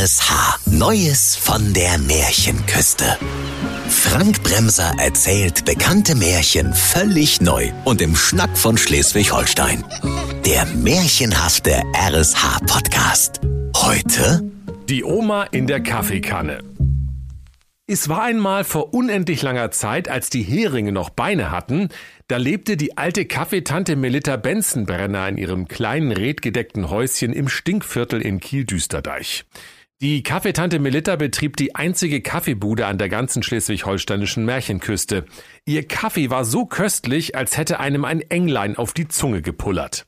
RSH. Neues von der Märchenküste. Frank Bremser erzählt bekannte Märchen völlig neu und im Schnack von Schleswig-Holstein. Der märchenhafte RSH-Podcast. Heute Die Oma in der Kaffeekanne. Es war einmal vor unendlich langer Zeit, als die Heringe noch Beine hatten, da lebte die alte Kaffeetante Melitta Benzenbrenner in ihrem kleinen redgedeckten Häuschen im Stinkviertel in Kiel-Düsterdeich. Die Kaffeetante Melitta betrieb die einzige Kaffeebude an der ganzen schleswig-holsteinischen Märchenküste. Ihr Kaffee war so köstlich, als hätte einem ein Englein auf die Zunge gepullert.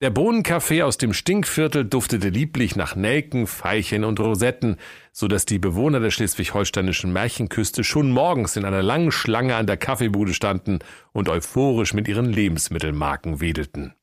Der Bohnenkaffee aus dem Stinkviertel duftete lieblich nach Nelken, Veilchen und Rosetten, so dass die Bewohner der schleswig-holsteinischen Märchenküste schon morgens in einer langen Schlange an der Kaffeebude standen und euphorisch mit ihren Lebensmittelmarken wedelten.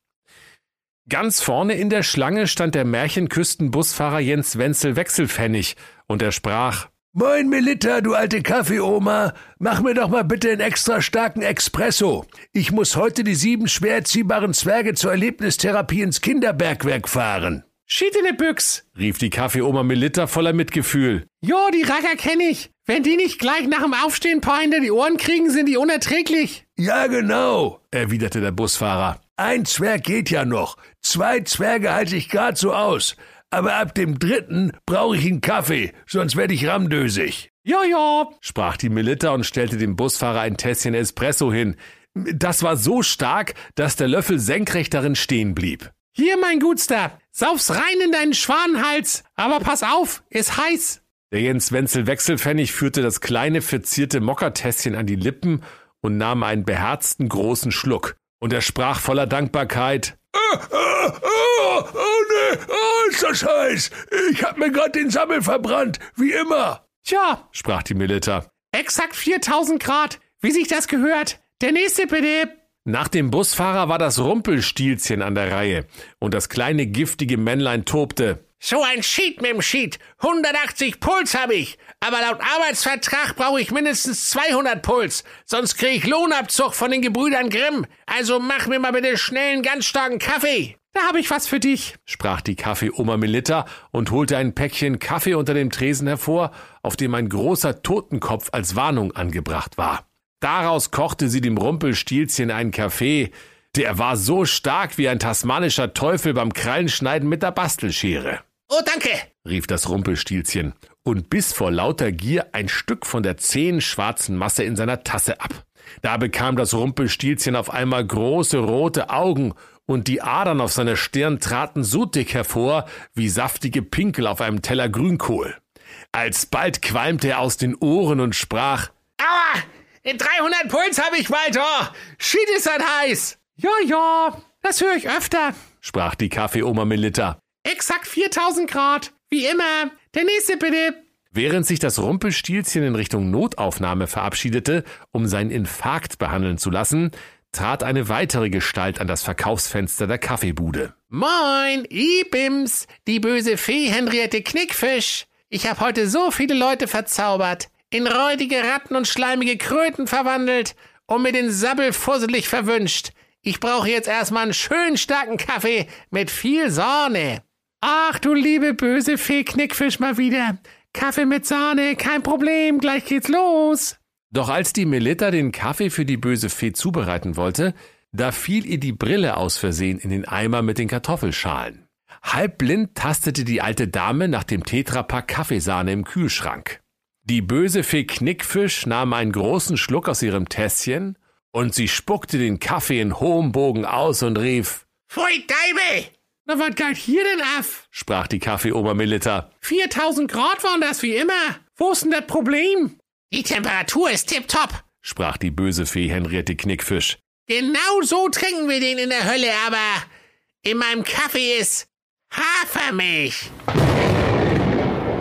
Ganz vorne in der Schlange stand der Märchenküstenbusfahrer Jens Wenzel Wechselpfennig und er sprach Moin Melitta, du alte Kaffeeoma, mach mir doch mal bitte einen extra starken Espresso. Ich muss heute die sieben schwer erziehbaren Zwerge zur Erlebnistherapie ins Kinderbergwerk fahren. Schiedene Büchs, rief die Kaffeeoma Melitta voller Mitgefühl. Jo, die Racker kenne ich. Wenn die nicht gleich nach dem Aufstehen paar hinter die Ohren kriegen, sind die unerträglich. Ja, genau, erwiderte der Busfahrer. Ein Zwerg geht ja noch. Zwei Zwerge halte ich grad so aus. Aber ab dem dritten brauche ich einen Kaffee, sonst werde ich ramdösig. Ja, ja, sprach die Melitta und stellte dem Busfahrer ein Tässchen Espresso hin. Das war so stark, dass der Löffel senkrecht darin stehen blieb. Hier, mein Gutster, sauf's rein in deinen Schwanenhals, aber pass auf, ist heiß. Der Jens Wenzel Wechselpfennig führte das kleine verzierte Mockertässchen an die Lippen und nahm einen beherzten großen Schluck. Und er sprach voller Dankbarkeit. Oh, oh, oh, oh nee, oh, ist das heiß. Ich hab mir grad den Sammel verbrannt, wie immer. Tja, sprach die Melitta. Exakt 4000 Grad, wie sich das gehört. Der nächste bitte. Nach dem Busfahrer war das Rumpelstilzchen an der Reihe und das kleine giftige Männlein tobte. So ein Sheet mit dem Sheet. 180 Puls habe ich. Aber laut Arbeitsvertrag brauche ich mindestens 200 Puls. Sonst kriege ich Lohnabzug von den Gebrüdern Grimm. Also mach mir mal bitte schnell einen ganz starken Kaffee. Da habe ich was für dich, sprach die Kaffeeoma Melitta und holte ein Päckchen Kaffee unter dem Tresen hervor, auf dem ein großer Totenkopf als Warnung angebracht war. Daraus kochte sie dem Rumpelstilzchen einen Kaffee, der war so stark wie ein tasmanischer Teufel beim Krallenschneiden mit der Bastelschere. Oh, danke, rief das Rumpelstilzchen und biss vor lauter Gier ein Stück von der zähen schwarzen Masse in seiner Tasse ab. Da bekam das Rumpelstilzchen auf einmal große rote Augen und die Adern auf seiner Stirn traten so dick hervor wie saftige Pinkel auf einem Teller Grünkohl. Alsbald qualmte er aus den Ohren und sprach, Aua, in 300 Puls habe ich, Walter. Schied ist das heiß. Ja, ja, das höre ich öfter, sprach die Kaffeeoma Melitta. Exakt 4000 Grad. Wie immer. Der nächste bitte. Während sich das Rumpelstilzchen in Richtung Notaufnahme verabschiedete, um seinen Infarkt behandeln zu lassen, trat eine weitere Gestalt an das Verkaufsfenster der Kaffeebude. Moin, Ibims, die böse Fee Henriette Knickfisch. Ich habe heute so viele Leute verzaubert, in räudige Ratten und schleimige Kröten verwandelt und mir den Sabbel fusselig verwünscht. Ich brauche jetzt erstmal einen schönen starken Kaffee mit viel Sahne. Ach du liebe böse Fee Knickfisch mal wieder. Kaffee mit Sahne, kein Problem, gleich geht's los. Doch als die Melitta den Kaffee für die böse Fee zubereiten wollte, da fiel ihr die Brille aus Versehen in den Eimer mit den Kartoffelschalen. Halbblind tastete die alte Dame nach dem Tetrapack Kaffeesahne im Kühlschrank. Die böse Fee Knickfisch nahm einen großen Schluck aus ihrem Tässchen und sie spuckte den Kaffee in hohem Bogen aus und rief Pfui Deibe! Na, was geht hier denn af? sprach die Kaffeeoma Melitta. 4000 Grad waren das wie immer. Wo ist denn das Problem? Die Temperatur ist tipptopp, sprach die böse Fee Henriette Knickfisch. Genau so trinken wir den in der Hölle, aber in meinem Kaffee ist Hafermilch.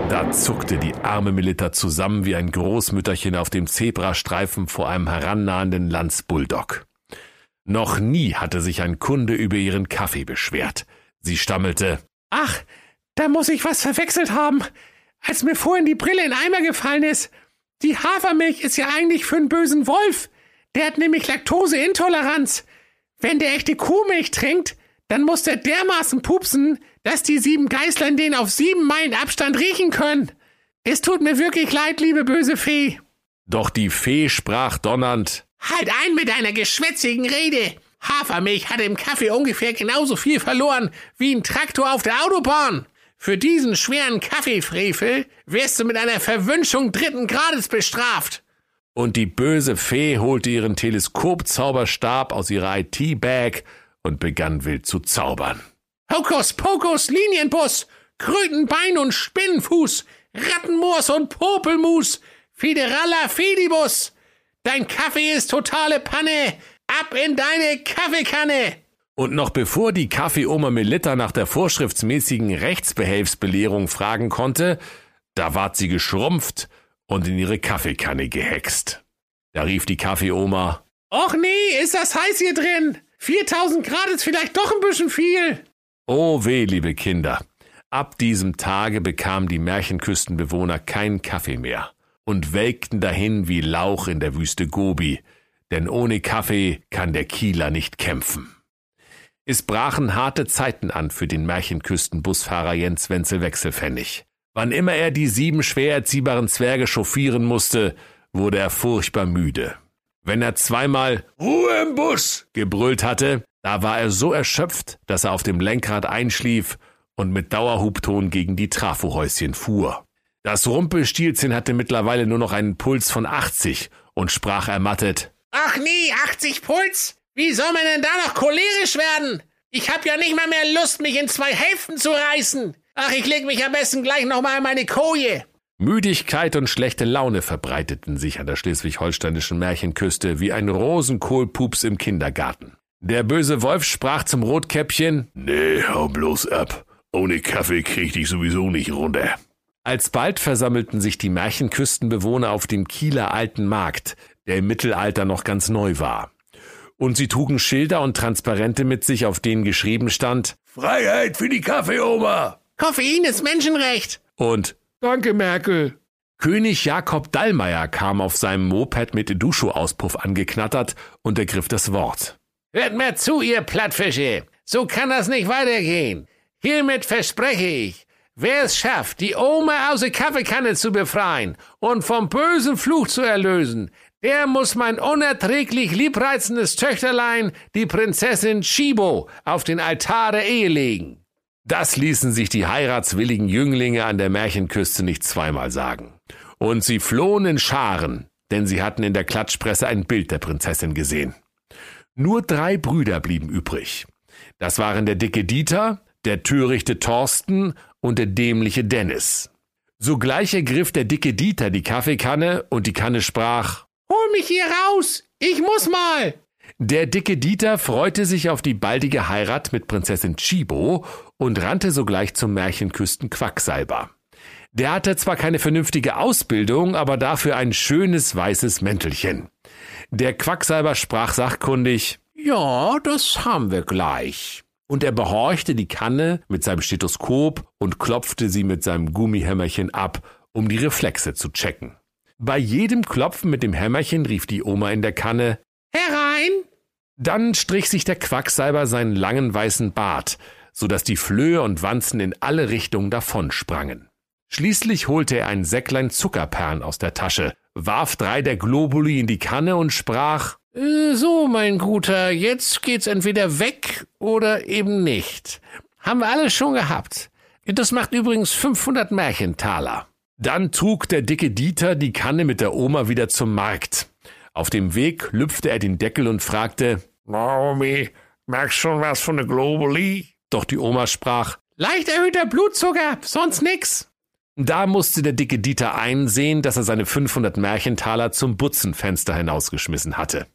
Da zuckte die arme Melitta zusammen wie ein Großmütterchen auf dem Zebrastreifen vor einem herannahenden Landsbulldog. Noch nie hatte sich ein Kunde über ihren Kaffee beschwert. Sie stammelte. Ach, da muss ich was verwechselt haben. Als mir vorhin die Brille in Eimer gefallen ist. Die Hafermilch ist ja eigentlich für einen bösen Wolf. Der hat nämlich Laktoseintoleranz. Wenn der echte Kuhmilch trinkt, dann muss der dermaßen pupsen, dass die sieben Geißlein den auf sieben Meilen Abstand riechen können. Es tut mir wirklich leid, liebe böse Fee. Doch die Fee sprach donnernd, Halt ein mit deiner geschwätzigen Rede. Hafermilch hat im Kaffee ungefähr genauso viel verloren wie ein Traktor auf der Autobahn. Für diesen schweren Kaffeefrevel wirst du mit einer Verwünschung dritten Grades bestraft. und die böse Fee holte ihren Teleskopzauberstab aus ihrer IT-Bag und begann wild zu zaubern. Hokus Pokus Linienbus, Krötenbein und Spinnenfuß, Rattenmoors und Popelmus, Fideralla Fidibus. Dein Kaffee ist totale Panne. Ab in deine Kaffeekanne. Und noch bevor die Kaffeeoma Melitta nach der vorschriftsmäßigen Rechtsbehelfsbelehrung fragen konnte, da ward sie geschrumpft und in ihre Kaffeekanne gehext. Da rief die Kaffeeoma, Och nee, ist das heiß hier drin. 4000 Grad ist vielleicht doch ein bisschen viel. Oh weh, liebe Kinder, ab diesem Tage bekamen die Märchenküstenbewohner keinen Kaffee mehr und welkten dahin wie Lauch in der Wüste Gobi, denn ohne Kaffee kann der Kieler nicht kämpfen. Es brachen harte Zeiten an für den Märchenküstenbusfahrer Jens Wenzel Wechselpfennig. Wann immer er die sieben schwer erziehbaren Zwerge chauffieren musste, wurde er furchtbar müde. Wenn er zweimal Ruhe im Bus! gebrüllt hatte, da war er so erschöpft, dass er auf dem Lenkrad einschlief und mit Dauerhubton gegen die Trafohäuschen fuhr. Das Rumpelstilzchen hatte mittlerweile nur noch einen Puls von 80 und sprach ermattet. Ach nee, 80 Puls? Wie soll man denn da noch cholerisch werden? Ich hab ja nicht mal mehr Lust, mich in zwei Hälften zu reißen. Ach, ich leg mich am besten gleich nochmal in meine Koje. Müdigkeit und schlechte Laune verbreiteten sich an der schleswig-holsteinischen Märchenküste wie ein Rosenkohlpups im Kindergarten. Der böse Wolf sprach zum Rotkäppchen, Nee, hau bloß ab. Ohne Kaffee krieg ich sowieso nicht runter. Alsbald versammelten sich die Märchenküstenbewohner auf dem Kieler Alten Markt, der im Mittelalter noch ganz neu war. Und sie trugen Schilder und Transparente mit sich, auf denen geschrieben stand Freiheit für die Kaffeeoma! Koffein ist Menschenrecht. und Danke, Merkel. König Jakob Dallmayr kam auf seinem Moped mit Duscho-Auspuff angeknattert und ergriff das Wort. Hört mir zu, ihr Plattfische. So kann das nicht weitergehen. Hiermit verspreche ich, wer es schafft, die Oma aus der Kaffeekanne zu befreien und vom bösen Fluch zu erlösen, der muss mein unerträglich liebreizendes Töchterlein, die Prinzessin Chibo, auf den Altar der Ehe legen. Das ließen sich die heiratswilligen Jünglinge an der Märchenküste nicht zweimal sagen. Und sie flohen in Scharen, denn sie hatten in der Klatschpresse ein Bild der Prinzessin gesehen. Nur drei Brüder blieben übrig. Das waren der dicke Dieter, der törichte Thorsten und der dämliche Dennis. Sogleich ergriff der dicke Dieter die Kaffeekanne und die Kanne sprach, Hol mich hier raus! Ich muss mal! Der dicke Dieter freute sich auf die baldige Heirat mit Prinzessin Chibo und rannte sogleich zum Märchenküsten Quacksalber. Der hatte zwar keine vernünftige Ausbildung, aber dafür ein schönes weißes Mäntelchen. Der Quacksalber sprach sachkundig, Ja, das haben wir gleich. und er behorchte die Kanne mit seinem Stethoskop und klopfte sie mit seinem Gummihämmerchen ab, um die Reflexe zu checken. Bei jedem Klopfen mit dem Hämmerchen rief die Oma in der Kanne, Herein! Dann strich sich der Quacksalber seinen langen weißen Bart, so dass die Flöhe und Wanzen in alle Richtungen davonsprangen. Schließlich holte er ein Säcklein Zuckerperlen aus der Tasche, warf drei der Globuli in die Kanne und sprach, Äh, So, mein Guter, jetzt geht's entweder weg oder eben nicht. Haben wir alles schon gehabt. Das macht übrigens 500 Märchentaler. Dann trug der dicke Dieter die Kanne mit der Oma wieder zum Markt. Auf dem Weg lüpfte er den Deckel und fragte, Naomi, merkst schon was von der Globuli? doch die Oma sprach, Leicht erhöhter Blutzucker, sonst nix. Da musste der dicke Dieter einsehen, dass er seine 500 Märchentaler zum Butzenfenster hinausgeschmissen hatte.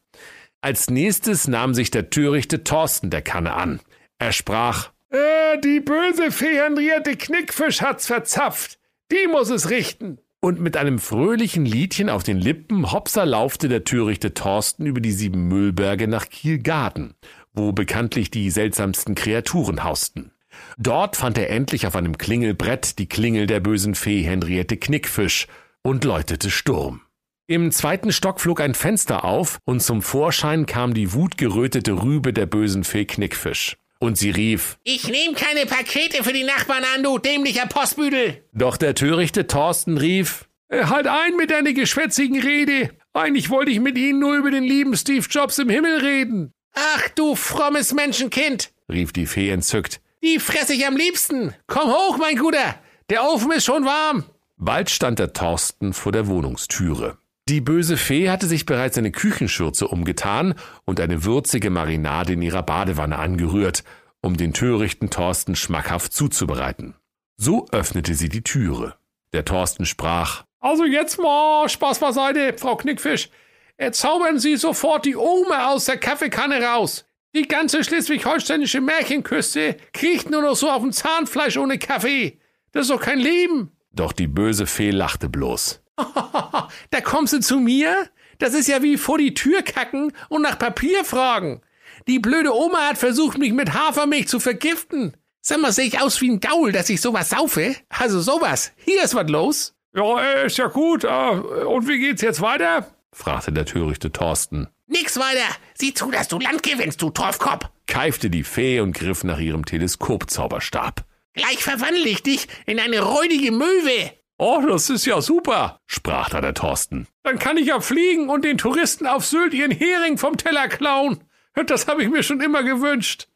Als nächstes nahm sich der törichte Thorsten der Kanne an. Er sprach, Äh, die böse Fee Henriette Knickfisch hat's verzapft. Die muss es richten. und mit einem fröhlichen Liedchen auf den Lippen hopsa laufte der törichte Thorsten über die sieben Müllberge nach Kielgarten, wo bekanntlich die seltsamsten Kreaturen hausten. Dort fand er endlich auf einem Klingelbrett die Klingel der bösen Fee Henriette Knickfisch und läutete Sturm. Im zweiten Stock flog ein Fenster auf und zum Vorschein kam die wutgerötete Rübe der bösen Fee Knickfisch. Und sie rief, Ich nehm keine Pakete für die Nachbarn an, du dämlicher Postbüdel. Doch der törichte Thorsten rief, äh, Halt ein mit deiner geschwätzigen Rede. Eigentlich wollte ich mit Ihnen nur über den lieben Steve Jobs im Himmel reden. Ach du frommes Menschenkind, rief die Fee entzückt. Die fress ich am liebsten. Komm hoch, mein Guter. Der Ofen ist schon warm. Bald stand der Thorsten vor der Wohnungstüre. Die böse Fee hatte sich bereits eine Küchenschürze umgetan und eine würzige Marinade in ihrer Badewanne angerührt, um den törichten Thorsten schmackhaft zuzubereiten. So öffnete sie die Türe. Der Thorsten sprach, Also jetzt mal Spaß beiseite, Frau Knickfisch. Erzaubern Sie sofort die Ome aus der Kaffeekanne raus. Die ganze schleswig-holsteinische Märchenküste kriecht nur noch so auf dem Zahnfleisch ohne Kaffee. Das ist doch kein Leben. Doch die böse Fee lachte bloß. da kommst du zu mir? Das ist ja wie vor die Tür kacken und nach Papier fragen. Die blöde Oma hat versucht, mich mit Hafermilch zu vergiften. Sag mal, sehe ich aus wie ein Gaul, dass ich sowas saufe? Also sowas. Hier ist was los. Ja, ist ja gut. Und wie geht's jetzt weiter? fragte der törichte Thorsten. Nix weiter. Sieh zu, dass du Land gewinnst, du Torfkopf. keifte die Fee und griff nach ihrem Teleskopzauberstab. Gleich verwandle ich dich in eine räudige Möwe. Oh, das ist ja super, sprach da der Thorsten. Dann kann ich ja fliegen und den Touristen auf Sylt ihren Hering vom Teller klauen. Das habe ich mir schon immer gewünscht.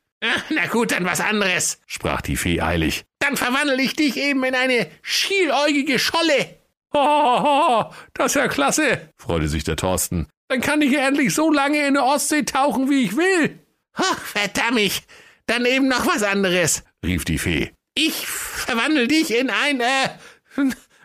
Na gut, dann was anderes, sprach die Fee eilig. Dann verwandle ich dich eben in eine schieläugige Scholle. Oh, das ist ja klasse, freute sich der Thorsten. Dann kann ich ja endlich so lange in der Ostsee tauchen, wie ich will. Ach, verdammt, dann eben noch was anderes, rief die Fee. Ich verwandle dich in ein, äh,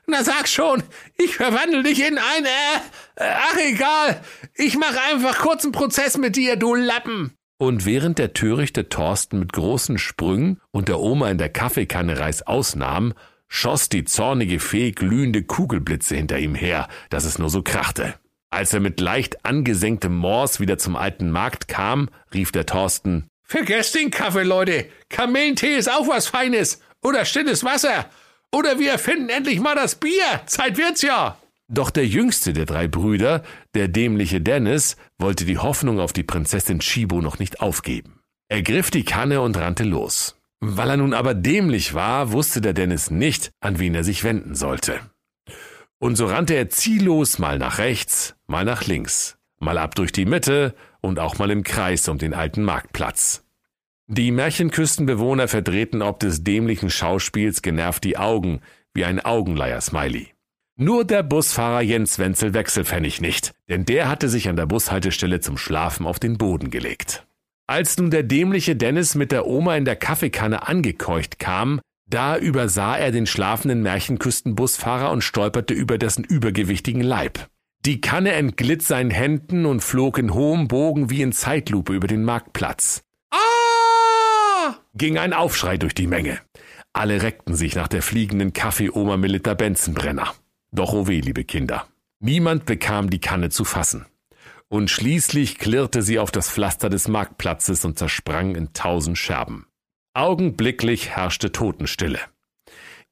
na sag schon, ich verwandle dich in ein, äh, ach egal, ich mache einfach kurzen Prozess mit dir, du Lappen. Und während der törichte Thorsten mit großen Sprüngen und der Oma in der Kaffeekanne Reis nahm, schoss die zornige Fee glühende Kugelblitze hinter ihm her, dass es nur so krachte. Als er mit leicht angesenktem Mors wieder zum alten Markt kam, rief der Thorsten, Vergesst den Kaffee, Leute. Kamillentee ist auch was Feines. Oder stilles Wasser. Oder wir erfinden endlich mal das Bier. Zeit wird's ja. Doch der jüngste der drei Brüder, der dämliche Dennis, wollte die Hoffnung auf die Prinzessin Chibo noch nicht aufgeben. Er griff die Kanne und rannte los. Weil er nun aber dämlich war, wusste der Dennis nicht, an wen er sich wenden sollte. Und so rannte er ziellos mal nach rechts, mal nach links, mal ab durch die Mitte und auch mal im Kreis um den alten Marktplatz. Die Märchenküstenbewohner verdrehten ob des dämlichen Schauspiels genervt die Augen wie ein Augenleier-Smiley. Nur der Busfahrer Jens Wenzel Wechselpfennig nicht, denn der hatte sich an der Bushaltestelle zum Schlafen auf den Boden gelegt. Als nun der dämliche Dennis mit der Oma in der Kaffeekanne angekeucht kam, da übersah er den schlafenden Märchenküstenbusfahrer und stolperte über dessen übergewichtigen Leib. Die Kanne entglitt seinen Händen und flog in hohem Bogen wie in Zeitlupe über den Marktplatz. Ging ein Aufschrei durch die Menge. Alle reckten sich nach der fliegenden Kaffeeoma Melita Benzenbrenner. Doch oh weh, liebe Kinder. Niemand bekam die Kanne zu fassen. Und schließlich klirrte sie auf das Pflaster des Marktplatzes und zersprang in tausend Scherben. Augenblicklich herrschte Totenstille.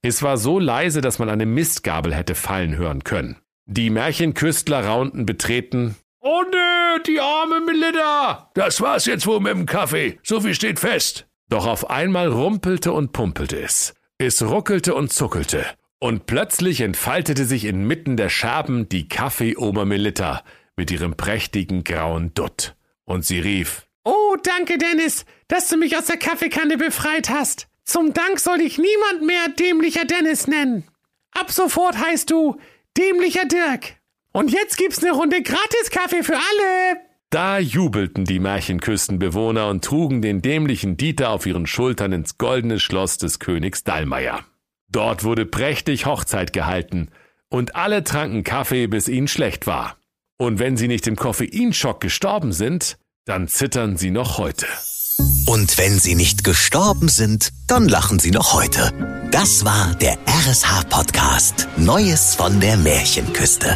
Es war so leise, dass man eine Mistgabel hätte fallen hören können. Die Märchenküstler raunten betreten. Oh nö, die arme Melinda! Das war's jetzt wohl mit dem Kaffee. So viel steht fest. Doch auf einmal rumpelte und pumpelte es. Es ruckelte und zuckelte. Und plötzlich entfaltete sich inmitten der Scherben die Kaffeeoma Melitta mit ihrem prächtigen grauen Dutt. Und sie rief, Oh, danke, Dennis, dass du mich aus der Kaffeekanne befreit hast. Zum Dank soll dich niemand mehr dämlicher Dennis nennen. Ab sofort heißt du dämlicher Dirk. Und jetzt gibt's eine Runde Gratis-Kaffee für alle. Da jubelten die Märchenküstenbewohner und trugen den dämlichen Dieter auf ihren Schultern ins goldene Schloss des Königs Dallmayr. Dort wurde prächtig Hochzeit gehalten und alle tranken Kaffee, bis ihnen schlecht war. Und wenn sie nicht im Koffeinschock gestorben sind, dann zittern sie noch heute. Und wenn sie nicht gestorben sind, dann lachen sie noch heute. Das war der RSH-Podcast Neues von der Märchenküste.